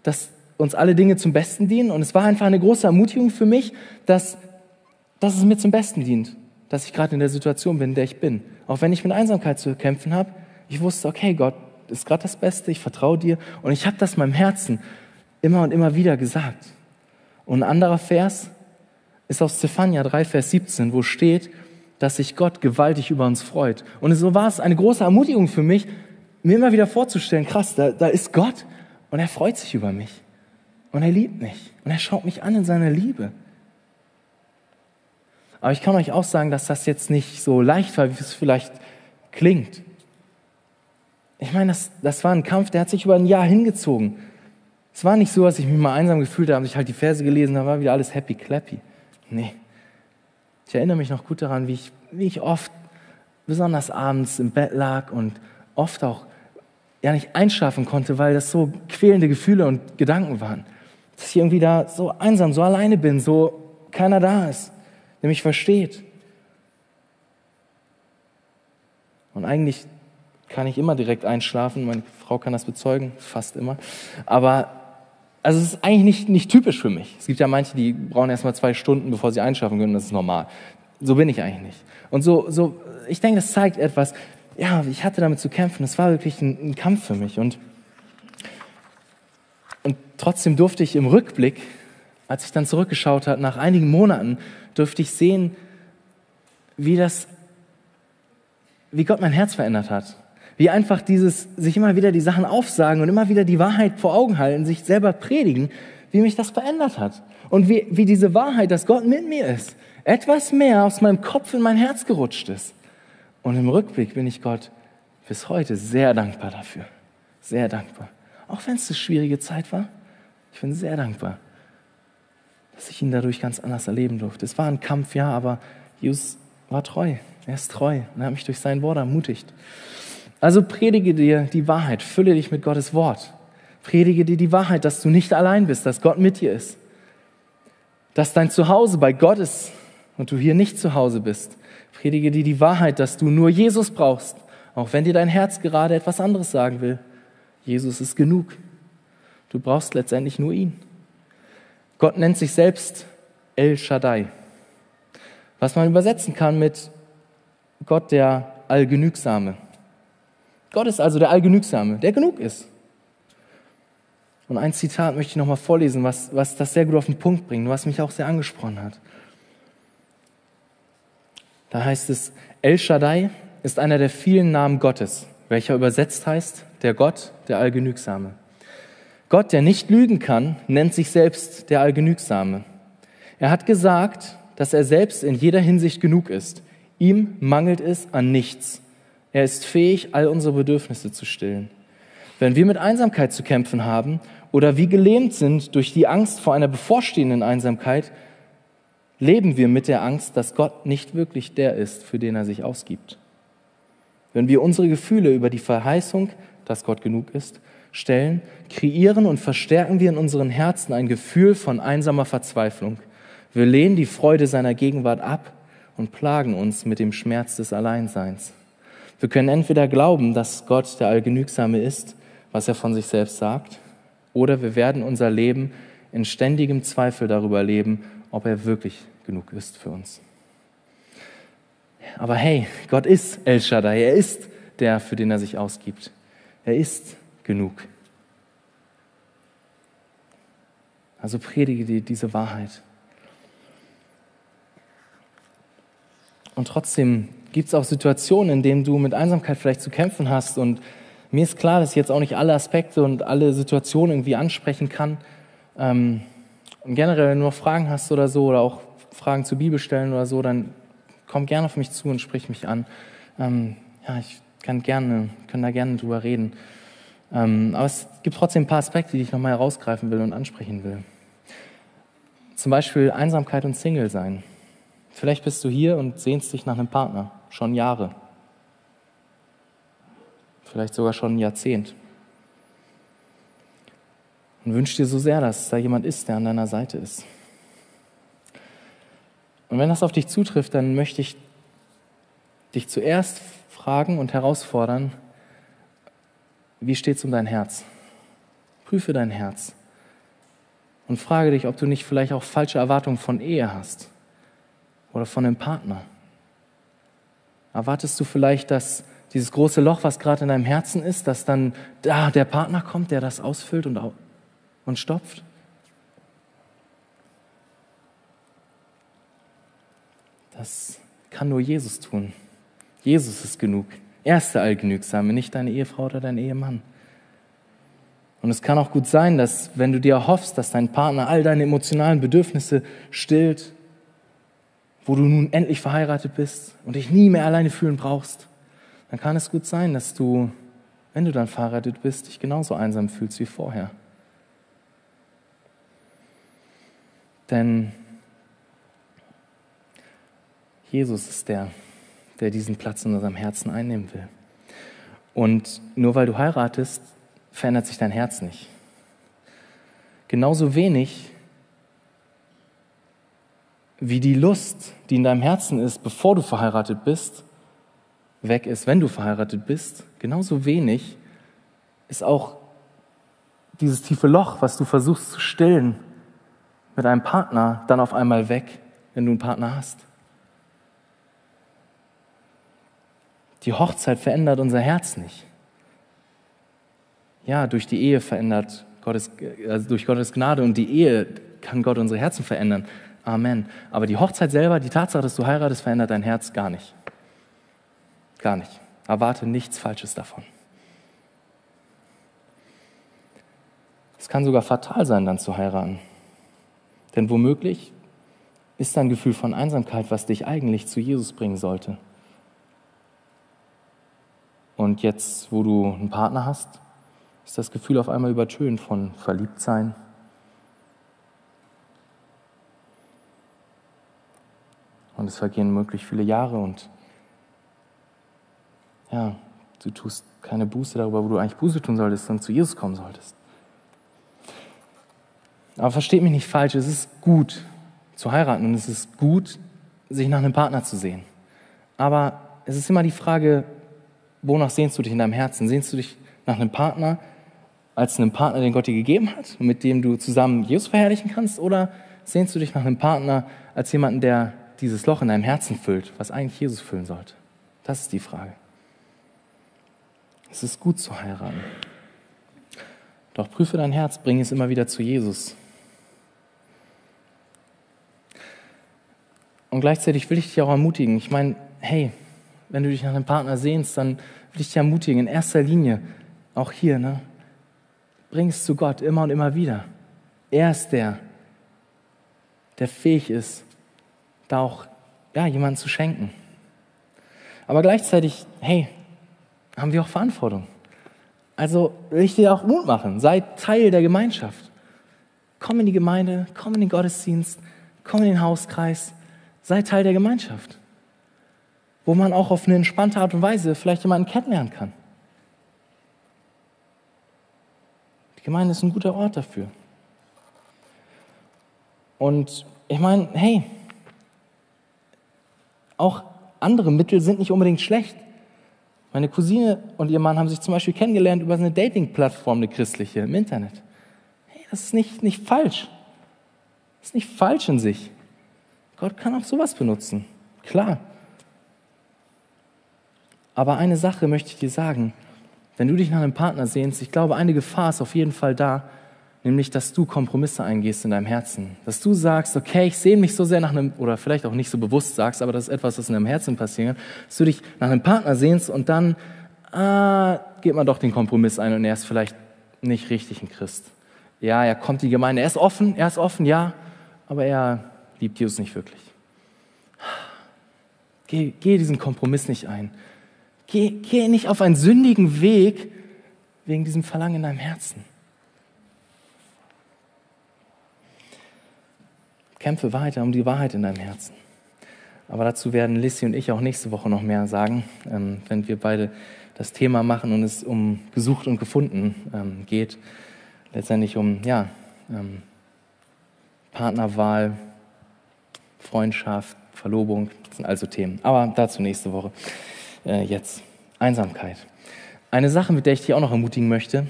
dass uns alle Dinge zum Besten dienen. Und es war einfach eine große Ermutigung für mich, dass, dass es mir zum Besten dient, dass ich gerade in der Situation bin, in der ich bin. Auch wenn ich mit Einsamkeit zu kämpfen habe, ich wusste, okay, Gott ist gerade das Beste, ich vertraue dir. Und ich habe das meinem Herzen immer und immer wieder gesagt. Und ein anderer Vers ist aus Zephania 3, Vers 17, wo steht, dass sich Gott gewaltig über uns freut. Und so war es eine große Ermutigung für mich, mir immer wieder vorzustellen, krass, da, da ist Gott und er freut sich über mich. Und er liebt mich. Und er schaut mich an in seiner Liebe. Aber ich kann euch auch sagen, dass das jetzt nicht so leicht war, wie es vielleicht klingt. Ich meine, das, das war ein Kampf, der hat sich über ein Jahr hingezogen. Es war nicht so, dass ich mich mal einsam gefühlt habe, ich halt die Verse gelesen habe, war wieder alles happy clappy. Nee. Ich erinnere mich noch gut daran, wie ich, wie ich oft, besonders abends im Bett lag und oft auch ja nicht einschlafen konnte, weil das so quälende Gefühle und Gedanken waren dass ich irgendwie da so einsam, so alleine bin, so keiner da ist, der mich versteht. Und eigentlich kann ich immer direkt einschlafen, meine Frau kann das bezeugen, fast immer. Aber also es ist eigentlich nicht, nicht typisch für mich. Es gibt ja manche, die brauchen erst mal zwei Stunden, bevor sie einschlafen können, das ist normal. So bin ich eigentlich nicht. Und so, so ich denke, das zeigt etwas, ja, ich hatte damit zu kämpfen, es war wirklich ein, ein Kampf für mich. Und Trotzdem durfte ich im Rückblick, als ich dann zurückgeschaut habe, nach einigen Monaten, durfte ich sehen, wie das, wie Gott mein Herz verändert hat. Wie einfach dieses, sich immer wieder die Sachen aufsagen und immer wieder die Wahrheit vor Augen halten, sich selber predigen, wie mich das verändert hat. Und wie, wie diese Wahrheit, dass Gott mit mir ist, etwas mehr aus meinem Kopf in mein Herz gerutscht ist. Und im Rückblick bin ich Gott bis heute sehr dankbar dafür. Sehr dankbar. Auch wenn es eine schwierige Zeit war. Ich bin sehr dankbar, dass ich ihn dadurch ganz anders erleben durfte. Es war ein Kampf, ja, aber Jesus war treu. Er ist treu und er hat mich durch sein Wort ermutigt. Also predige dir die Wahrheit, fülle dich mit Gottes Wort. Predige dir die Wahrheit, dass du nicht allein bist, dass Gott mit dir ist. Dass dein Zuhause bei Gott ist und du hier nicht zu Hause bist. Predige dir die Wahrheit, dass du nur Jesus brauchst, auch wenn dir dein Herz gerade etwas anderes sagen will. Jesus ist genug. Du brauchst letztendlich nur ihn. Gott nennt sich selbst El Shaddai, was man übersetzen kann mit Gott der Allgenügsame. Gott ist also der Allgenügsame, der genug ist. Und ein Zitat möchte ich nochmal vorlesen, was, was das sehr gut auf den Punkt bringt, was mich auch sehr angesprochen hat. Da heißt es, El Shaddai ist einer der vielen Namen Gottes, welcher übersetzt heißt, der Gott, der Allgenügsame. Gott, der nicht lügen kann, nennt sich selbst der Allgenügsame. Er hat gesagt, dass er selbst in jeder Hinsicht genug ist. Ihm mangelt es an nichts. Er ist fähig, all unsere Bedürfnisse zu stillen. Wenn wir mit Einsamkeit zu kämpfen haben oder wie gelähmt sind durch die Angst vor einer bevorstehenden Einsamkeit, leben wir mit der Angst, dass Gott nicht wirklich der ist, für den er sich ausgibt. Wenn wir unsere Gefühle über die Verheißung, dass Gott genug ist, stellen, kreieren und verstärken wir in unseren Herzen ein Gefühl von einsamer Verzweiflung. Wir lehnen die Freude seiner Gegenwart ab und plagen uns mit dem Schmerz des Alleinseins. Wir können entweder glauben, dass Gott der Allgenügsame ist, was er von sich selbst sagt, oder wir werden unser Leben in ständigem Zweifel darüber leben, ob er wirklich genug ist für uns. Aber hey, Gott ist El Shaddai, er ist der, für den er sich ausgibt. Er ist genug. Also predige dir diese Wahrheit. Und trotzdem gibt es auch Situationen, in denen du mit Einsamkeit vielleicht zu kämpfen hast. Und mir ist klar, dass ich jetzt auch nicht alle Aspekte und alle Situationen irgendwie ansprechen kann. Ähm, und generell, wenn du noch Fragen hast oder so, oder auch Fragen zur Bibel stellen oder so, dann komm gerne auf mich zu und sprich mich an. Ähm, ja, ich kann gerne, können da gerne drüber reden. Ähm, aber es gibt trotzdem ein paar Aspekte, die ich nochmal herausgreifen will und ansprechen will. Zum Beispiel Einsamkeit und Single sein. Vielleicht bist du hier und sehnst dich nach einem Partner, schon Jahre. Vielleicht sogar schon ein Jahrzehnt. Und wünschst dir so sehr, dass da jemand ist, der an deiner Seite ist. Und wenn das auf dich zutrifft, dann möchte ich dich zuerst fragen und herausfordern, wie steht es um dein Herz? Prüfe dein Herz und frage dich, ob du nicht vielleicht auch falsche Erwartungen von Ehe hast oder von einem Partner. Erwartest du vielleicht, dass dieses große Loch, was gerade in deinem Herzen ist, dass dann da der Partner kommt, der das ausfüllt und, und stopft? Das kann nur Jesus tun. Jesus ist genug. Er ist der Allgenügsame, nicht deine Ehefrau oder dein Ehemann. Und es kann auch gut sein, dass wenn du dir erhoffst, dass dein Partner all deine emotionalen Bedürfnisse stillt, wo du nun endlich verheiratet bist und dich nie mehr alleine fühlen brauchst, dann kann es gut sein, dass du, wenn du dann verheiratet bist, dich genauso einsam fühlst wie vorher. Denn Jesus ist der, der diesen Platz in unserem Herzen einnehmen will. Und nur weil du heiratest, verändert sich dein Herz nicht. Genauso wenig wie die Lust, die in deinem Herzen ist, bevor du verheiratet bist, weg ist, wenn du verheiratet bist, genauso wenig ist auch dieses tiefe Loch, was du versuchst zu stillen mit einem Partner, dann auf einmal weg, wenn du einen Partner hast. Die Hochzeit verändert unser Herz nicht. Ja, durch die Ehe verändert Gottes, also durch Gottes Gnade und die Ehe kann Gott unsere Herzen verändern. Amen. Aber die Hochzeit selber, die Tatsache, dass du heiratest, verändert dein Herz gar nicht. Gar nicht. Erwarte nichts Falsches davon. Es kann sogar fatal sein, dann zu heiraten. Denn womöglich ist da ein Gefühl von Einsamkeit, was dich eigentlich zu Jesus bringen sollte. Und jetzt, wo du einen Partner hast, ist das Gefühl auf einmal übertönt von Verliebtsein, Und es vergehen möglich viele Jahre und ja, du tust keine Buße darüber, wo du eigentlich Buße tun solltest und zu Jesus kommen solltest. Aber versteht mich nicht falsch, es ist gut zu heiraten und es ist gut, sich nach einem Partner zu sehen. Aber es ist immer die Frage, wonach sehnst du dich in deinem Herzen? Sehnst du dich nach einem Partner als einem Partner, den Gott dir gegeben hat und mit dem du zusammen Jesus verherrlichen kannst? Oder sehnst du dich nach einem Partner als jemanden, der dieses Loch in deinem Herzen füllt, was eigentlich Jesus füllen sollte? Das ist die Frage. Es ist gut zu heiraten. Doch prüfe dein Herz, bringe es immer wieder zu Jesus. Und gleichzeitig will ich dich auch ermutigen. Ich meine, hey, wenn du dich nach einem Partner sehnst, dann will ich dich ermutigen, in erster Linie, auch hier, ne, bring es zu Gott immer und immer wieder. Er ist der, der fähig ist, da auch ja, jemanden zu schenken. Aber gleichzeitig, hey, haben wir auch Verantwortung. Also will ich dir auch Mut machen. Sei Teil der Gemeinschaft. Komm in die Gemeinde, komm in den Gottesdienst, komm in den Hauskreis. Sei Teil der Gemeinschaft, wo man auch auf eine entspannte Art und Weise vielleicht jemanden kennenlernen kann. Die Gemeinde ist ein guter Ort dafür. Und ich meine, hey, auch andere Mittel sind nicht unbedingt schlecht. Meine Cousine und ihr Mann haben sich zum Beispiel kennengelernt über eine Dating-Plattform, eine christliche, im Internet. Hey, das ist nicht, nicht falsch. Das ist nicht falsch in sich. Gott kann auch sowas benutzen. Klar. Aber eine Sache möchte ich dir sagen. Wenn du dich nach einem Partner sehnst, ich glaube, eine Gefahr ist auf jeden Fall da, nämlich dass du Kompromisse eingehst in deinem Herzen. Dass du sagst, okay, ich sehne mich so sehr nach einem, oder vielleicht auch nicht so bewusst sagst, aber das ist etwas, was in deinem Herzen passiert, dass du dich nach einem Partner sehnst und dann ah, geht man doch den Kompromiss ein und er ist vielleicht nicht richtig ein Christ. Ja, er kommt in die Gemeinde, er ist offen, er ist offen, ja, aber er liebt Jesus nicht wirklich. Geh, geh diesen Kompromiss nicht ein. Geh, geh nicht auf einen sündigen Weg wegen diesem Verlangen in deinem Herzen. Kämpfe weiter um die Wahrheit in deinem Herzen. Aber dazu werden Lissy und ich auch nächste Woche noch mehr sagen, ähm, wenn wir beide das Thema machen und es um gesucht und gefunden ähm, geht. Letztendlich um ja, ähm, Partnerwahl, Freundschaft, Verlobung, das sind also Themen. Aber dazu nächste Woche. Äh, jetzt Einsamkeit. Eine Sache, mit der ich dich auch noch ermutigen möchte,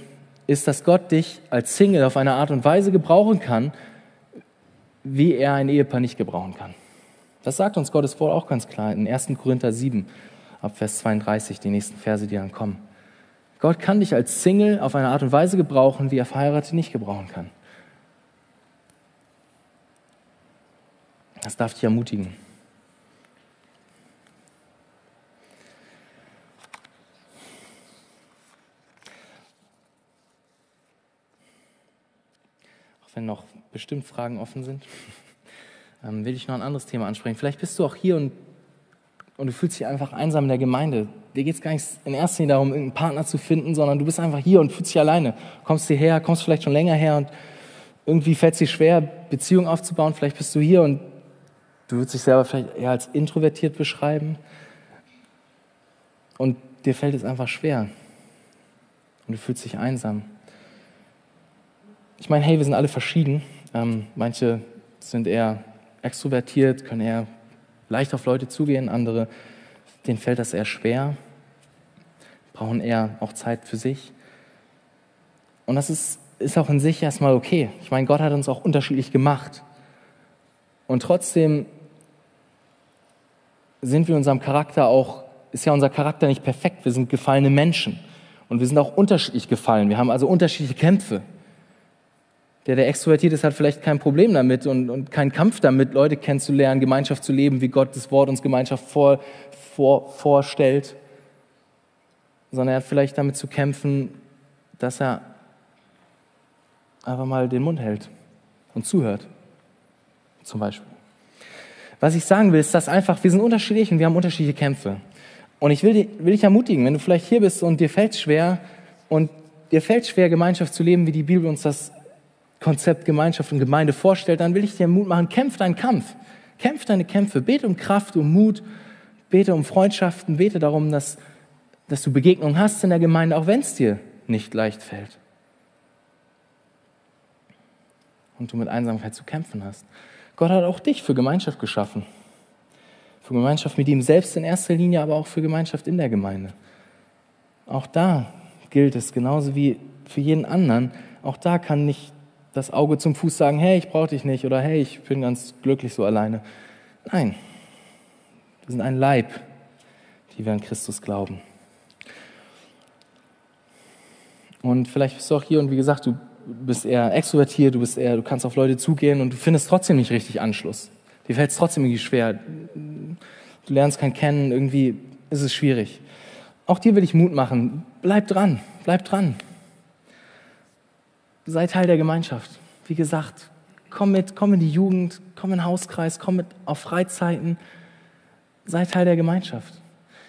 ist, dass Gott dich als Single auf eine Art und Weise gebrauchen kann, wie er ein Ehepaar nicht gebrauchen kann. Das sagt uns Gottes Wort auch ganz klar in 1. Korinther 7, ab Vers 32, die nächsten Verse, die dann kommen. Gott kann dich als Single auf eine Art und Weise gebrauchen, wie er Verheiratete nicht gebrauchen kann. Das darf dich ermutigen. Auch wenn noch bestimmt Fragen offen sind, ähm, will ich noch ein anderes Thema ansprechen. Vielleicht bist du auch hier und, und du fühlst dich einfach einsam in der Gemeinde. Dir geht es gar nicht in erster Linie darum, irgendeinen Partner zu finden, sondern du bist einfach hier und fühlst dich alleine. Kommst hierher, kommst vielleicht schon länger her und irgendwie fällt es dir schwer, Beziehungen aufzubauen. Vielleicht bist du hier und du würdest dich selber vielleicht eher als introvertiert beschreiben. Und dir fällt es einfach schwer. Und du fühlst dich einsam. Ich meine, hey, wir sind alle verschieden. Ähm, manche sind eher extrovertiert, können eher leicht auf Leute zugehen, andere, denen fällt das eher schwer, brauchen eher auch Zeit für sich. Und das ist, ist auch in sich erstmal okay. Ich meine, Gott hat uns auch unterschiedlich gemacht. Und trotzdem sind wir unserem Charakter auch, ist ja unser Charakter nicht perfekt. Wir sind gefallene Menschen. Und wir sind auch unterschiedlich gefallen. Wir haben also unterschiedliche Kämpfe. Der, der extrovertiert ist, hat vielleicht kein Problem damit und, und keinen Kampf damit, Leute kennenzulernen, Gemeinschaft zu leben, wie Gott das Wort uns Gemeinschaft vor, vor, vorstellt. Sondern er hat vielleicht damit zu kämpfen, dass er einfach mal den Mund hält und zuhört. Zum Beispiel. Was ich sagen will, ist, dass einfach, wir sind unterschiedlich und wir haben unterschiedliche Kämpfe. Und ich will, will dich ermutigen, wenn du vielleicht hier bist und dir fällt schwer und dir fällt schwer, Gemeinschaft zu leben, wie die Bibel uns das Konzept Gemeinschaft und Gemeinde vorstellt, dann will ich dir Mut machen, kämpf deinen Kampf. Kämpf deine Kämpfe. Bete um Kraft, um Mut. Bete um Freundschaften. Bete darum, dass, dass du Begegnungen hast in der Gemeinde, auch wenn es dir nicht leicht fällt. Und du mit Einsamkeit zu kämpfen hast. Gott hat auch dich für Gemeinschaft geschaffen. Für Gemeinschaft mit ihm selbst in erster Linie, aber auch für Gemeinschaft in der Gemeinde. Auch da gilt es genauso wie für jeden anderen. Auch da kann nicht das Auge zum Fuß sagen, hey, ich brauche dich nicht oder hey, ich bin ganz glücklich so alleine. Nein, wir sind ein Leib, die wir an Christus glauben. Und vielleicht bist du auch hier und wie gesagt, du bist eher extrovertiert, du bist eher, du kannst auf Leute zugehen und du findest trotzdem nicht richtig Anschluss. Dir fällt es trotzdem irgendwie schwer. Du lernst kein kennen, irgendwie ist es schwierig. Auch dir will ich Mut machen. Bleib dran, bleib dran sei Teil der Gemeinschaft. Wie gesagt, komm mit, komm in die Jugend, komm in den Hauskreis, komm mit auf Freizeiten, sei Teil der Gemeinschaft.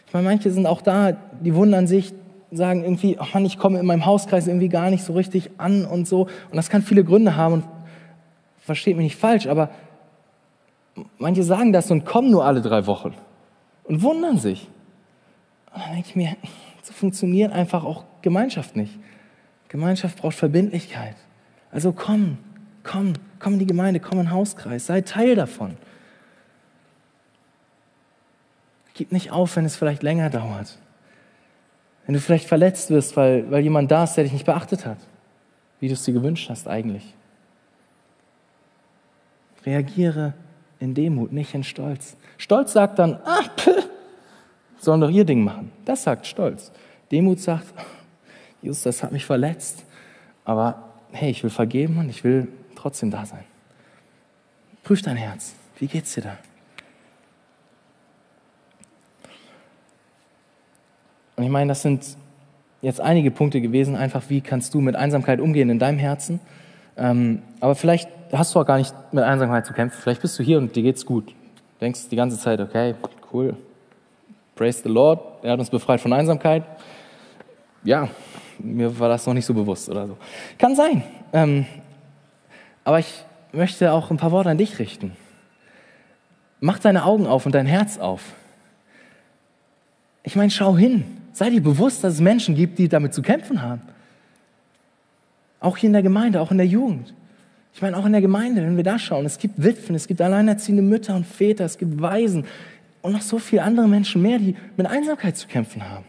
Ich meine, manche sind auch da, die wundern sich, sagen irgendwie, oh Mann, ich komme in meinem Hauskreis irgendwie gar nicht so richtig an und so. Und das kann viele Gründe haben und versteht mich nicht falsch, aber manche sagen das und kommen nur alle drei Wochen und wundern sich. Und dann denke ich mir, so funktioniert einfach auch Gemeinschaft nicht. Gemeinschaft braucht Verbindlichkeit. Also komm, komm, komm in die Gemeinde, komm in den Hauskreis, sei Teil davon. Gib nicht auf, wenn es vielleicht länger dauert. Wenn du vielleicht verletzt wirst, weil, weil jemand da ist, der dich nicht beachtet hat, wie du es dir gewünscht hast eigentlich. Reagiere in Demut, nicht in Stolz. Stolz sagt dann, ah, pff, sollen doch ihr Ding machen. Das sagt Stolz. Demut sagt, Jesus, das hat mich verletzt, aber hey, ich will vergeben und ich will trotzdem da sein. Prüf dein Herz. Wie geht's dir da? Und ich meine, das sind jetzt einige Punkte gewesen, einfach wie kannst du mit Einsamkeit umgehen in deinem Herzen. Ähm, aber vielleicht hast du auch gar nicht mit Einsamkeit zu kämpfen. Vielleicht bist du hier und dir geht's gut. denkst die ganze Zeit, okay, cool, praise the Lord, er hat uns befreit von Einsamkeit. Ja, mir war das noch nicht so bewusst oder so. Kann sein. Ähm, aber ich möchte auch ein paar Worte an dich richten. Mach deine Augen auf und dein Herz auf. Ich meine, schau hin. Sei dir bewusst, dass es Menschen gibt, die damit zu kämpfen haben. Auch hier in der Gemeinde, auch in der Jugend. Ich meine, auch in der Gemeinde, wenn wir da schauen, es gibt Witwen, es gibt alleinerziehende Mütter und Väter, es gibt Waisen und noch so viele andere Menschen mehr, die mit Einsamkeit zu kämpfen haben.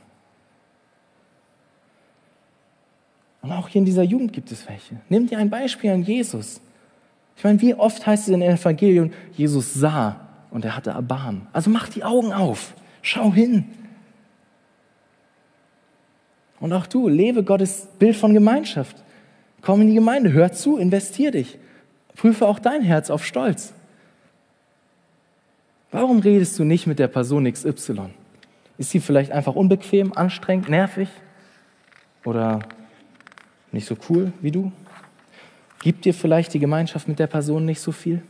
Und auch hier in dieser Jugend gibt es welche. Nimm dir ein Beispiel an Jesus. Ich meine, wie oft heißt es in den Evangelien, Jesus sah und er hatte Erbarmen. Also mach die Augen auf, schau hin. Und auch du, lebe Gottes Bild von Gemeinschaft. Komm in die Gemeinde, hör zu, investier dich. Prüfe auch dein Herz auf Stolz. Warum redest du nicht mit der Person XY? Ist sie vielleicht einfach unbequem, anstrengend, nervig oder nicht so cool wie du? Gibt dir vielleicht die Gemeinschaft mit der Person nicht so viel?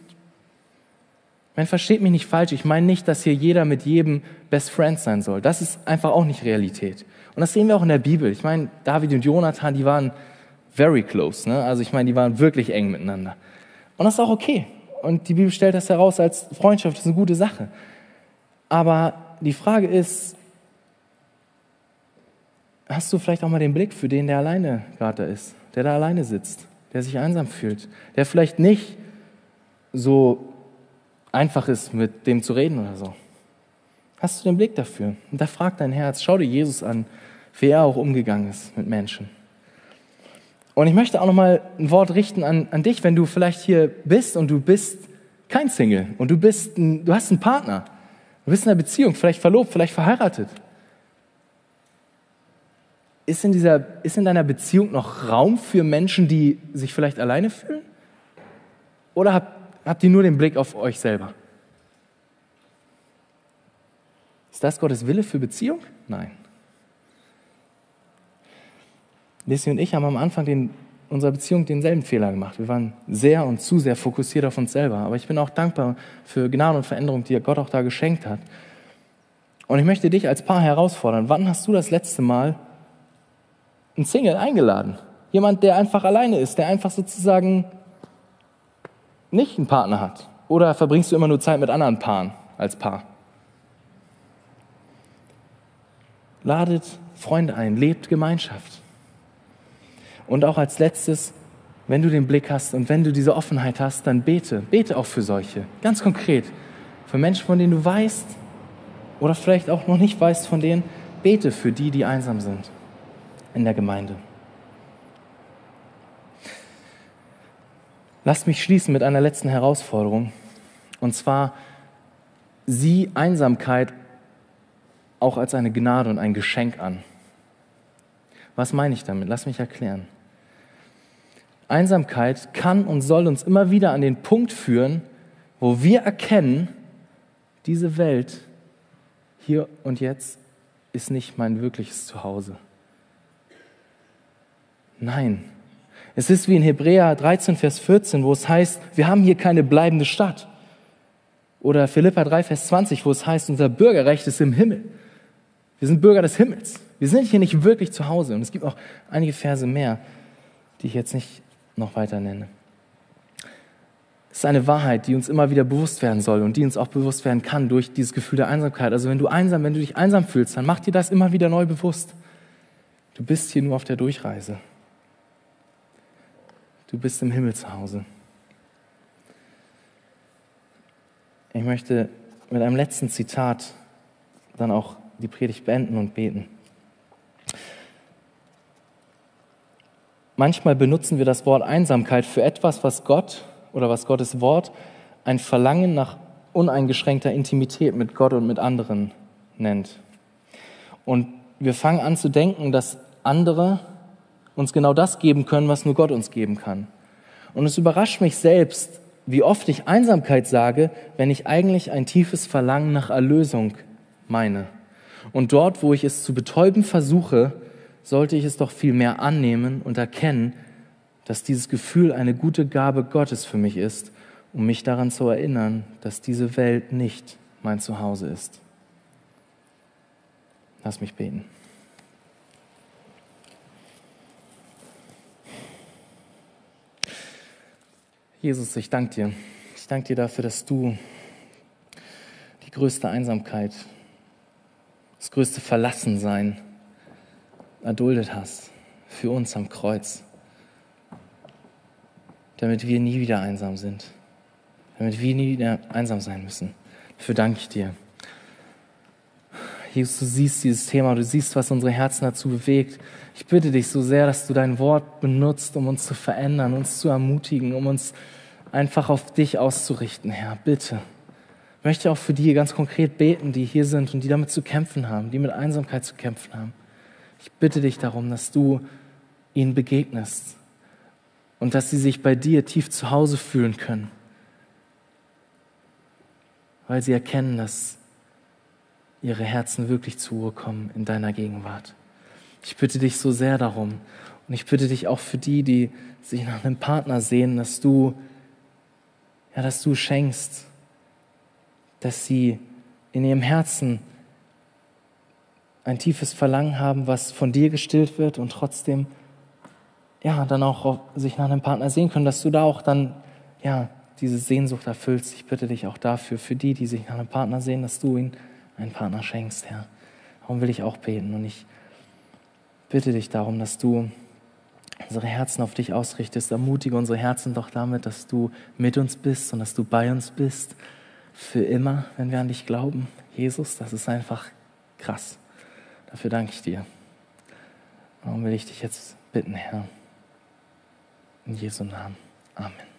Man versteht mich nicht falsch. Ich meine nicht, dass hier jeder mit jedem Best Friend sein soll. Das ist einfach auch nicht Realität. Und das sehen wir auch in der Bibel. Ich meine, David und Jonathan, die waren very close. Ne? Also ich meine, die waren wirklich eng miteinander. Und das ist auch okay. Und die Bibel stellt das heraus als Freundschaft. Das ist eine gute Sache. Aber die Frage ist, hast du vielleicht auch mal den Blick für den, der alleine gerade ist, der da alleine sitzt? der sich einsam fühlt, der vielleicht nicht so einfach ist, mit dem zu reden oder so. Hast du den Blick dafür? Und da fragt dein Herz, schau dir Jesus an, wie er auch umgegangen ist mit Menschen. Und ich möchte auch noch mal ein Wort richten an, an dich, wenn du vielleicht hier bist und du bist kein Single und du bist, ein, du hast einen Partner, du bist in einer Beziehung, vielleicht verlobt, vielleicht verheiratet ist in, dieser, ist in deiner Beziehung noch Raum für Menschen, die sich vielleicht alleine fühlen? Oder habt, habt ihr nur den Blick auf euch selber? Ist das Gottes Wille für Beziehung? Nein. Lissy und ich haben am Anfang den, unserer Beziehung denselben Fehler gemacht. Wir waren sehr und zu sehr fokussiert auf uns selber. Aber ich bin auch dankbar für Gnade und Veränderung, die Gott auch da geschenkt hat. Und ich möchte dich als Paar herausfordern. Wann hast du das letzte Mal ein Single eingeladen. Jemand, der einfach alleine ist, der einfach sozusagen nicht einen Partner hat. Oder verbringst du immer nur Zeit mit anderen Paaren als Paar? Ladet Freunde ein, lebt Gemeinschaft. Und auch als letztes, wenn du den Blick hast und wenn du diese Offenheit hast, dann bete. Bete auch für solche. Ganz konkret. Für Menschen, von denen du weißt oder vielleicht auch noch nicht weißt von denen, bete für die, die einsam sind in der Gemeinde. Lasst mich schließen mit einer letzten Herausforderung. Und zwar, sieh Einsamkeit auch als eine Gnade und ein Geschenk an. Was meine ich damit? Lass mich erklären. Einsamkeit kann und soll uns immer wieder an den Punkt führen, wo wir erkennen, diese Welt hier und jetzt ist nicht mein wirkliches Zuhause. Nein. Es ist wie in Hebräer 13, Vers 14, wo es heißt, wir haben hier keine bleibende Stadt. Oder Philippa 3, Vers 20, wo es heißt, unser Bürgerrecht ist im Himmel. Wir sind Bürger des Himmels. Wir sind hier nicht wirklich zu Hause. Und es gibt auch einige Verse mehr, die ich jetzt nicht noch weiter nenne. Es ist eine Wahrheit, die uns immer wieder bewusst werden soll und die uns auch bewusst werden kann durch dieses Gefühl der Einsamkeit. Also wenn du einsam, wenn du dich einsam fühlst, dann mach dir das immer wieder neu bewusst. Du bist hier nur auf der Durchreise. Du bist im Himmel zu Hause. Ich möchte mit einem letzten Zitat dann auch die Predigt beenden und beten. Manchmal benutzen wir das Wort Einsamkeit für etwas, was Gott oder was Gottes Wort ein Verlangen nach uneingeschränkter Intimität mit Gott und mit anderen nennt. Und wir fangen an zu denken, dass andere uns genau das geben können, was nur Gott uns geben kann. Und es überrascht mich selbst, wie oft ich Einsamkeit sage, wenn ich eigentlich ein tiefes Verlangen nach Erlösung meine. Und dort, wo ich es zu betäuben versuche, sollte ich es doch viel mehr annehmen und erkennen, dass dieses Gefühl eine gute Gabe Gottes für mich ist, um mich daran zu erinnern, dass diese Welt nicht mein Zuhause ist. Lass mich beten. Jesus, ich danke dir. Ich danke dir dafür, dass du die größte Einsamkeit, das größte Verlassensein erduldet hast für uns am Kreuz. damit wir nie wieder einsam sind, damit wir nie wieder einsam sein müssen. Dafür danke ich dir. Jesus, du siehst dieses Thema, du siehst, was unsere Herzen dazu bewegt. Ich bitte dich so sehr, dass du dein Wort benutzt, um uns zu verändern, uns zu ermutigen, um uns einfach auf dich auszurichten, Herr. Bitte. Ich möchte auch für die ganz konkret beten, die hier sind und die damit zu kämpfen haben, die mit Einsamkeit zu kämpfen haben. Ich bitte dich darum, dass du ihnen begegnest und dass sie sich bei dir tief zu Hause fühlen können, weil sie erkennen, dass ihre Herzen wirklich zur Ruhe kommen in deiner Gegenwart. Ich bitte dich so sehr darum und ich bitte dich auch für die, die sich nach einem Partner sehen, dass du, ja, dass du schenkst, dass sie in ihrem Herzen ein tiefes Verlangen haben, was von dir gestillt wird und trotzdem ja, dann auch sich nach einem Partner sehen können, dass du da auch dann ja, diese Sehnsucht erfüllst. Ich bitte dich auch dafür, für die, die sich nach einem Partner sehen, dass du ihnen einen Partner schenkst, Herr. Darum will ich auch beten und ich bitte dich darum, dass du unsere Herzen auf dich ausrichtest. Ermutige unsere Herzen doch damit, dass du mit uns bist und dass du bei uns bist. Für immer, wenn wir an dich glauben. Jesus, das ist einfach krass. Dafür danke ich dir. Darum will ich dich jetzt bitten, Herr. In Jesu Namen. Amen.